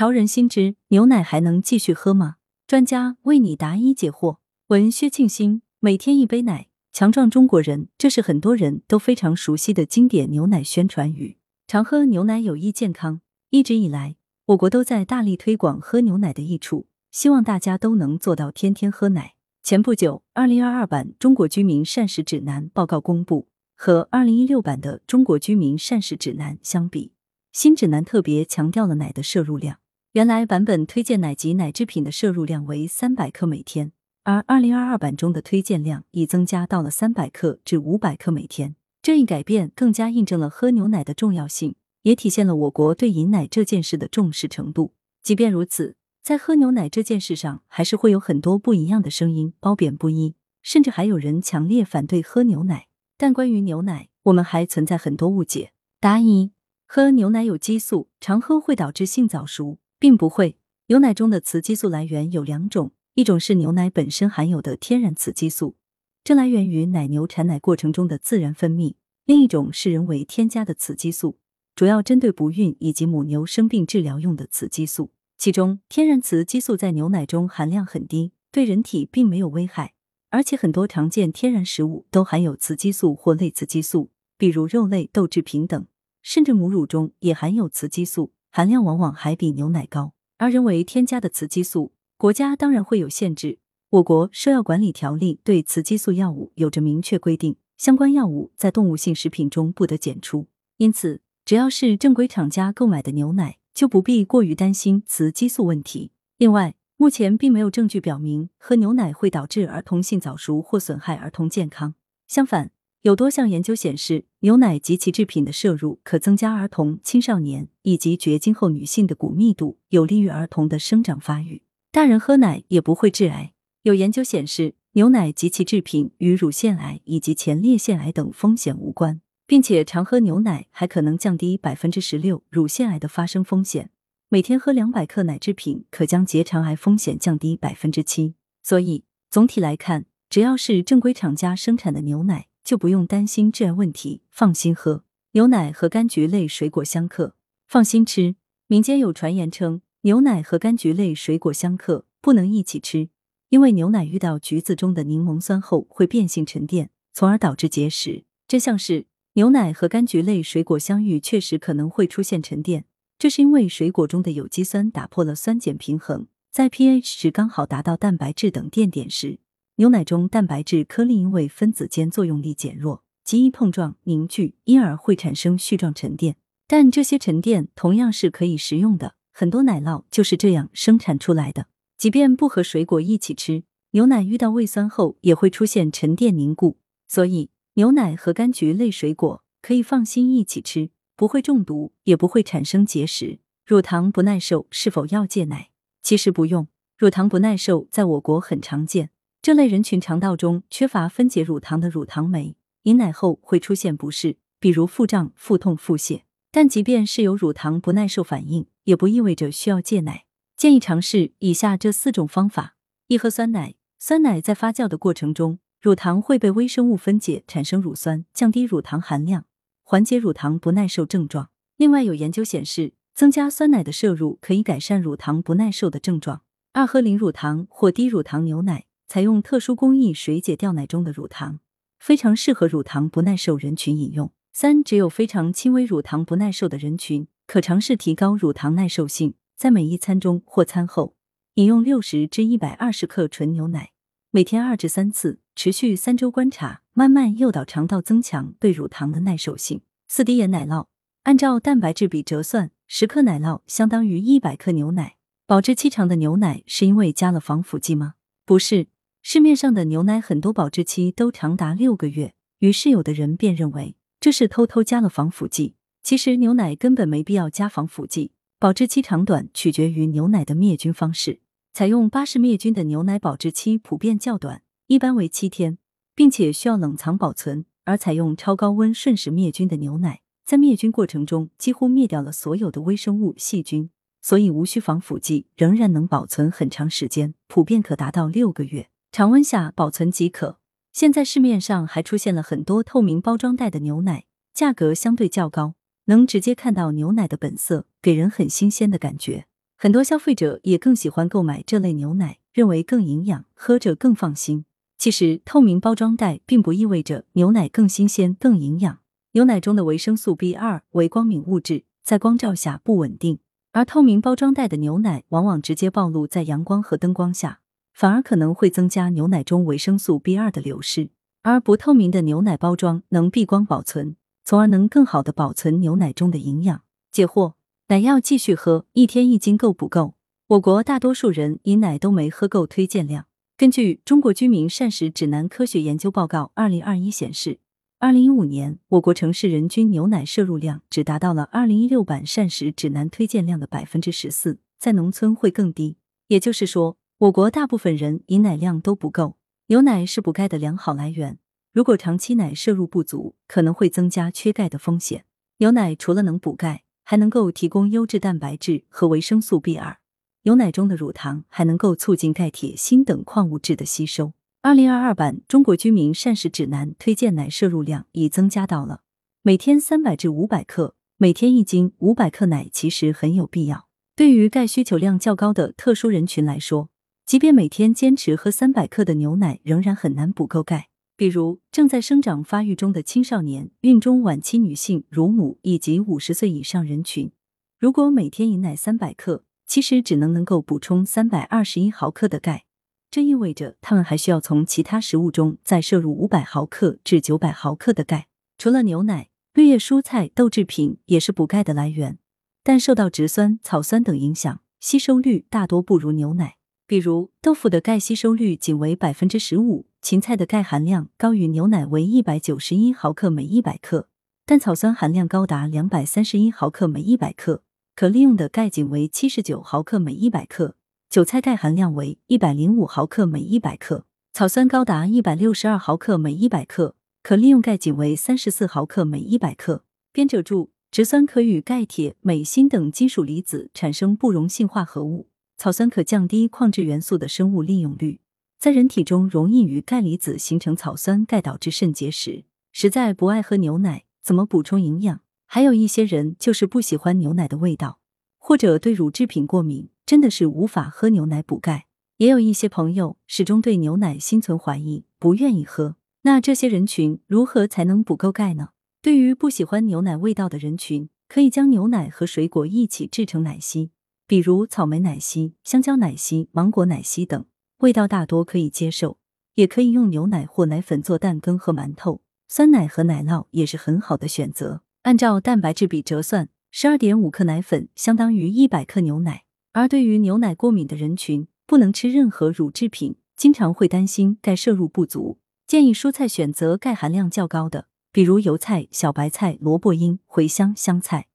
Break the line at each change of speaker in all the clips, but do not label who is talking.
潮人心知：牛奶还能继续喝吗？专家为你答疑解惑。文薛庆新，每天一杯奶，强壮中国人，这是很多人都非常熟悉的经典牛奶宣传语。常喝牛奶有益健康，一直以来，我国都在大力推广喝牛奶的益处，希望大家都能做到天天喝奶。前不久，二零二二版《中国居民膳食指南》报告公布，和二零一六版的《中国居民膳食指南》相比。新指南特别强调了奶的摄入量，原来版本推荐奶及奶制品的摄入量为三百克每天，而二零二二版中的推荐量已增加到了三百克至五百克每天。这一改变更加印证了喝牛奶的重要性，也体现了我国对饮奶这件事的重视程度。即便如此，在喝牛奶这件事上，还是会有很多不一样的声音，褒贬不一，甚至还有人强烈反对喝牛奶。但关于牛奶，我们还存在很多误解。答一。喝牛奶有激素，常喝会导致性早熟，并不会。牛奶中的雌激素来源有两种，一种是牛奶本身含有的天然雌激素，这来源于奶牛产奶过程中的自然分泌；另一种是人为添加的雌激素，主要针对不孕以及母牛生病治疗用的雌激素。其中，天然雌激素在牛奶中含量很低，对人体并没有危害，而且很多常见天然食物都含有雌激素或类雌激素，比如肉类、豆制品等。甚至母乳中也含有雌激素，含量往往还比牛奶高。而人为添加的雌激素，国家当然会有限制。我国兽药管理条例对雌激素药物有着明确规定，相关药物在动物性食品中不得检出。因此，只要是正规厂家购买的牛奶，就不必过于担心雌激素问题。另外，目前并没有证据表明喝牛奶会导致儿童性早熟或损害儿童健康。相反，有多项研究显示，牛奶及其制品的摄入可增加儿童、青少年以及绝经后女性的骨密度，有利于儿童的生长发育。大人喝奶也不会致癌。有研究显示，牛奶及其制品与乳腺癌以及前列腺癌等风险无关，并且常喝牛奶还可能降低百分之十六乳腺癌的发生风险。每天喝两百克奶制品，可将结肠癌风险降低百分之七。所以，总体来看，只要是正规厂家生产的牛奶。就不用担心致癌问题，放心喝牛奶和柑橘类水果相克，放心吃。民间有传言称牛奶和柑橘类水果相克，不能一起吃，因为牛奶遇到橘子中的柠檬酸后会变性沉淀，从而导致结石。真相是牛奶和柑橘类水果相遇确实可能会出现沉淀，这是因为水果中的有机酸打破了酸碱平衡，在 pH 值刚好达到蛋白质等垫点时。牛奶中蛋白质颗粒因为分子间作用力减弱，极易碰撞凝聚，因而会产生絮状沉淀。但这些沉淀同样是可以食用的，很多奶酪就是这样生产出来的。即便不和水果一起吃，牛奶遇到胃酸后也会出现沉淀凝固。所以，牛奶和柑橘类水果可以放心一起吃，不会中毒，也不会产生结石。乳糖不耐受是否要戒奶？其实不用，乳糖不耐受在我国很常见。这类人群肠道中缺乏分解乳糖的乳糖酶，饮奶后会出现不适，比如腹胀、腹痛、腹泻。但即便是有乳糖不耐受反应，也不意味着需要戒奶。建议尝试以下这四种方法：一、喝酸奶。酸奶在发酵的过程中，乳糖会被微生物分解，产生乳酸，降低乳糖含量，缓解乳糖不耐受症状。另外，有研究显示，增加酸奶的摄入可以改善乳糖不耐受的症状。二、喝零乳糖或低乳糖牛奶。采用特殊工艺水解掉奶中的乳糖，非常适合乳糖不耐受人群饮用。三、只有非常轻微乳糖不耐受的人群，可尝试提高乳糖耐受性，在每一餐中或餐后饮用六十至一百二十克纯牛奶，每天二至三次，持续三周观察，慢慢诱导肠道增强对乳糖的耐受性。四、低盐奶酪，按照蛋白质比折算，十克奶酪相当于一百克牛奶。保质期长的牛奶是因为加了防腐剂吗？不是。市面上的牛奶很多保质期都长达六个月，于是有的人便认为这是偷偷加了防腐剂。其实牛奶根本没必要加防腐剂，保质期长短取决于牛奶的灭菌方式。采用巴氏灭菌的牛奶保质期普遍较短，一般为七天，并且需要冷藏保存；而采用超高温瞬时灭菌的牛奶，在灭菌过程中几乎灭掉了所有的微生物细菌，所以无需防腐剂，仍然能保存很长时间，普遍可达到六个月。常温下保存即可。现在市面上还出现了很多透明包装袋的牛奶，价格相对较高，能直接看到牛奶的本色，给人很新鲜的感觉。很多消费者也更喜欢购买这类牛奶，认为更营养，喝着更放心。其实，透明包装袋并不意味着牛奶更新鲜、更营养。牛奶中的维生素 B 二为光敏物质，在光照下不稳定，而透明包装袋的牛奶往往直接暴露在阳光和灯光下，反而可能会增加牛奶中维生素 B 二的流失。而不透明的牛奶包装能避光保存，从而能更好的保存牛奶中的营养。解惑：奶要继续喝，一天一斤够不够？我国大多数人饮奶都没喝够推荐量。根据《中国居民膳食指南科学研究报告（二零二一）》显示。二零一五年，我国城市人均牛奶摄入量只达到了二零一六版膳食指南推荐量的百分之十四，在农村会更低。也就是说，我国大部分人饮奶量都不够。牛奶是补钙的良好来源，如果长期奶摄入不足，可能会增加缺钙的风险。牛奶除了能补钙，还能够提供优质蛋白质和维生素 B 二。牛奶中的乳糖还能够促进钙、铁、锌等矿物质的吸收。二零二二版《中国居民膳食指南》推荐奶摄入量已增加到了每天三百至五百克，每天一斤五百克奶其实很有必要。对于钙需求量较高的特殊人群来说，即便每天坚持喝三百克的牛奶，仍然很难补够钙。比如正在生长发育中的青少年、孕中晚期女性、乳母以及五十岁以上人群，如果每天饮奶三百克，其实只能能够补充三百二十一毫克的钙。这意味着他们还需要从其他食物中再摄入五百毫克至九百毫克的钙。除了牛奶，绿叶蔬菜、豆制品也是补钙的来源，但受到植酸、草酸等影响，吸收率大多不如牛奶。比如，豆腐的钙吸收率仅为百分之十五，芹菜的钙含量高于牛奶为一百九十一毫克每一百克，但草酸含量高达两百三十一毫克每一百克，可利用的钙仅为七十九毫克每一百克。韭菜钙含量为一百零五毫克每一百克，草酸高达一百六十二毫克每一百克，可利用钙仅为三十四毫克每一百克。编者注：植酸可与钙、铁、镁、锌等金属离子产生不溶性化合物，草酸可降低矿质元素的生物利用率，在人体中容易与钙离子形成草酸钙，导致肾结石。实在不爱喝牛奶，怎么补充营养？还有一些人就是不喜欢牛奶的味道，或者对乳制品过敏。真的是无法喝牛奶补钙，也有一些朋友始终对牛奶心存怀疑，不愿意喝。那这些人群如何才能补够钙呢？对于不喜欢牛奶味道的人群，可以将牛奶和水果一起制成奶昔，比如草莓奶昔、香蕉奶昔、芒果奶昔等，味道大多可以接受。也可以用牛奶或奶粉做蛋羹和馒头，酸奶和奶酪也是很好的选择。按照蛋白质比折算，十二点五克奶粉相当于一百克牛奶。而对于牛奶过敏的人群，不能吃任何乳制品，经常会担心钙摄入不足，建议蔬菜选择钙含量较高的，比如油菜、小白菜、萝卜缨、茴香、香菜。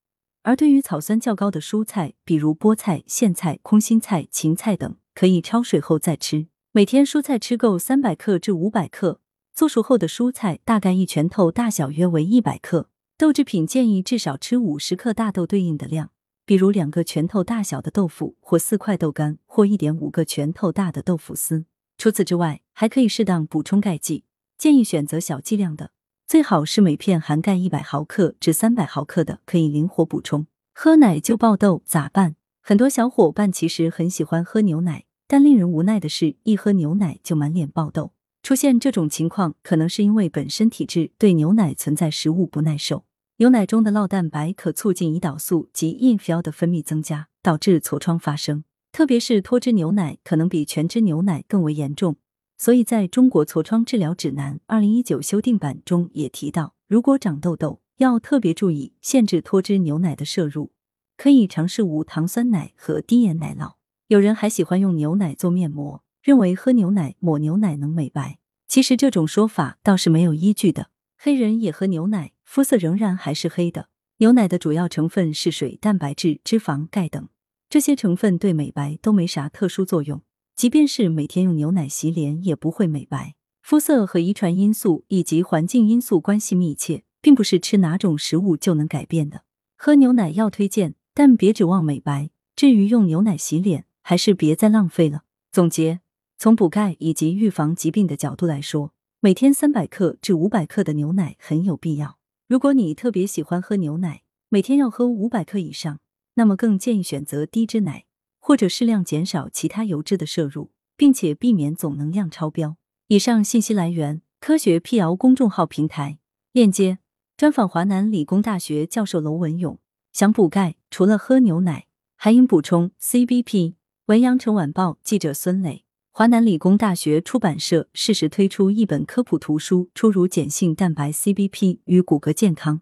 而对于草酸较高的蔬菜，比如菠菜、苋菜、空心菜、芹菜等，可以焯水后再吃。每天蔬菜吃够三百克至五百克，做熟后的蔬菜大概一拳头大小，约为一百克。豆制品建议至少吃五十克大豆对应的量。比如两个拳头大小的豆腐，或四块豆干，或一点五个拳头大的豆腐丝。除此之外，还可以适当补充钙剂，建议选择小剂量的，最好是每片含钙一百毫克至三百毫克的，可以灵活补充。喝奶就爆痘咋办？很多小伙伴其实很喜欢喝牛奶，但令人无奈的是，一喝牛奶就满脸爆痘。出现这种情况，可能是因为本身体质对牛奶存在食物不耐受。牛奶中的酪蛋白可促进胰岛素及印硝的分泌增加，导致痤疮发生。特别是脱脂牛奶可能比全脂牛奶更为严重，所以在中国痤疮治疗指南（二零一九修订版）中也提到，如果长痘痘，要特别注意限制脱脂牛奶的摄入，可以尝试无糖酸奶和低盐奶酪。有人还喜欢用牛奶做面膜，认为喝牛奶抹牛奶能美白。其实这种说法倒是没有依据的。黑人也喝牛奶。肤色仍然还是黑的。牛奶的主要成分是水、蛋白质、脂肪、钙等，这些成分对美白都没啥特殊作用。即便是每天用牛奶洗脸，也不会美白。肤色和遗传因素以及环境因素关系密切，并不是吃哪种食物就能改变的。喝牛奶要推荐，但别指望美白。至于用牛奶洗脸，还是别再浪费了。总结：从补钙以及预防疾病的角度来说，每天三百克至五百克的牛奶很有必要。如果你特别喜欢喝牛奶，每天要喝五百克以上，那么更建议选择低脂奶。或者适量减少其他油脂的摄入，并且避免总能量超标。以上信息来源：科学辟谣公众号平台。链接：专访华南理工大学教授娄文勇。想补钙，除了喝牛奶，还应补充 CBP。文阳城晚报记者孙磊。华南理工大学出版社适时推出一本科普图书《初乳碱性蛋白 CBP 与骨骼健康》。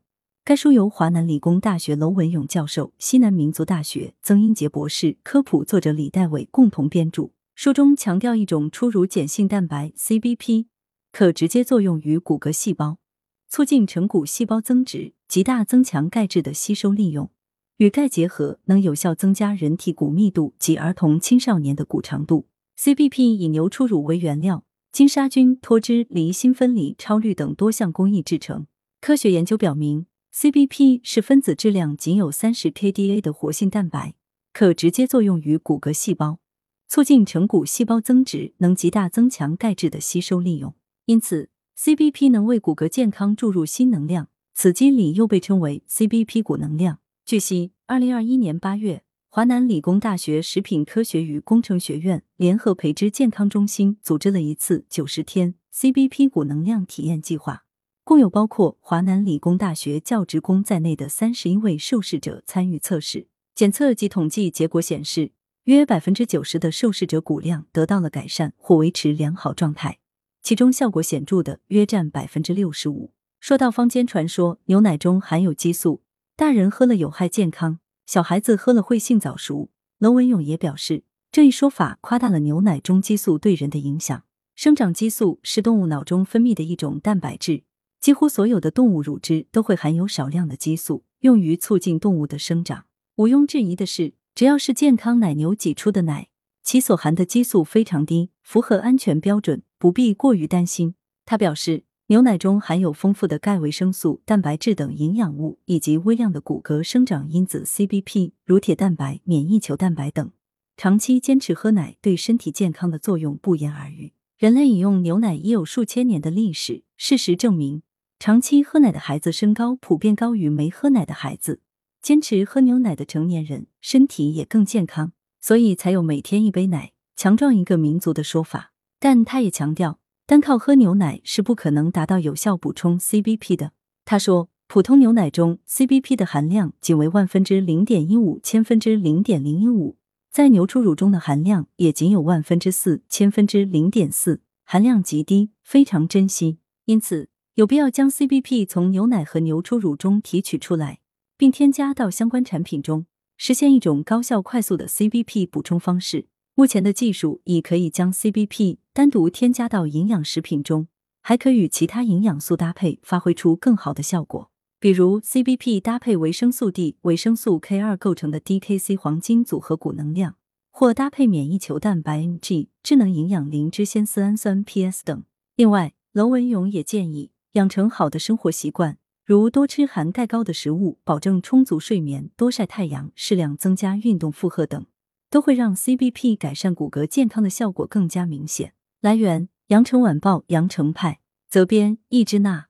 该书由华南理工大学娄文勇教授、西南民族大学曾英杰博士科普作者李代伟共同编著。书中强调，一种初乳碱性蛋白 CBP 可直接作用于骨骼细胞，促进成骨细胞增殖，极大增强钙质的吸收利用。与钙结合，能有效增加人体骨密度及儿童青少年的骨长度。CBP 以牛初乳为原料，经杀菌、脱脂、离心分离、超滤等多项工艺制成。科学研究表明，CBP 是分子质量仅有三十 kDa 的活性蛋白，可直接作用于骨骼细胞，促进成骨细胞增殖，能极大增强钙质的吸收利用。因此，CBP 能为骨骼健康注入新能量，此机理又被称为 CBP 骨能量。据悉，二零二一年八月。华南理工大学食品科学与工程学院联合培植健康中心组织了一次九十天 CBP 骨能量体验计划，共有包括华南理工大学教职工在内的三十一位受试者参与测试。检测及统计结果显示，约百分之九十的受试者骨量得到了改善或维持良好状态，其中效果显著的约占百分之六十五。说到坊间传说牛奶中含有激素，大人喝了有害健康。小孩子喝了会性早熟，娄文勇也表示，这一说法夸大了牛奶中激素对人的影响。生长激素是动物脑中分泌的一种蛋白质，几乎所有的动物乳汁都会含有少量的激素，用于促进动物的生长。毋庸置疑的是，只要是健康奶牛挤出的奶，其所含的激素非常低，符合安全标准，不必过于担心。他表示。牛奶中含有丰富的钙、维生素、蛋白质等营养物，以及微量的骨骼生长因子 CBP、乳铁蛋白、免疫球蛋白等。长期坚持喝奶对身体健康的作用不言而喻。人类饮用牛奶已有数千年的历史，事实证明，长期喝奶的孩子身高普遍高于没喝奶的孩子。坚持喝牛奶的成年人身体也更健康，所以才有每天一杯奶，强壮一个民族的说法。但他也强调。单靠喝牛奶是不可能达到有效补充 CBP 的。他说，普通牛奶中 CBP 的含量仅为万分之零点一五千分之零点零一五，在牛初乳中的含量也仅有万分之四千分之零点四，含量极低，非常珍惜。因此，有必要将 CBP 从牛奶和牛初乳中提取出来，并添加到相关产品中，实现一种高效快速的 CBP 补充方式。目前的技术已可以将 CBP 单独添加到营养食品中，还可与其他营养素搭配，发挥出更好的效果。比如 CBP 搭配维生素 D、维生素 K 二构成的 DKC 黄金组合骨能量，或搭配免疫球蛋白 NG、智能营养磷脂酰丝氨酸 PS 等。另外，娄文勇也建议养成好的生活习惯，如多吃含钙高的食物，保证充足睡眠，多晒太阳，适量增加运动负荷等。都会让 CBP 改善骨骼健康的效果更加明显。来源：羊城晚报羊城派，责编：易之娜。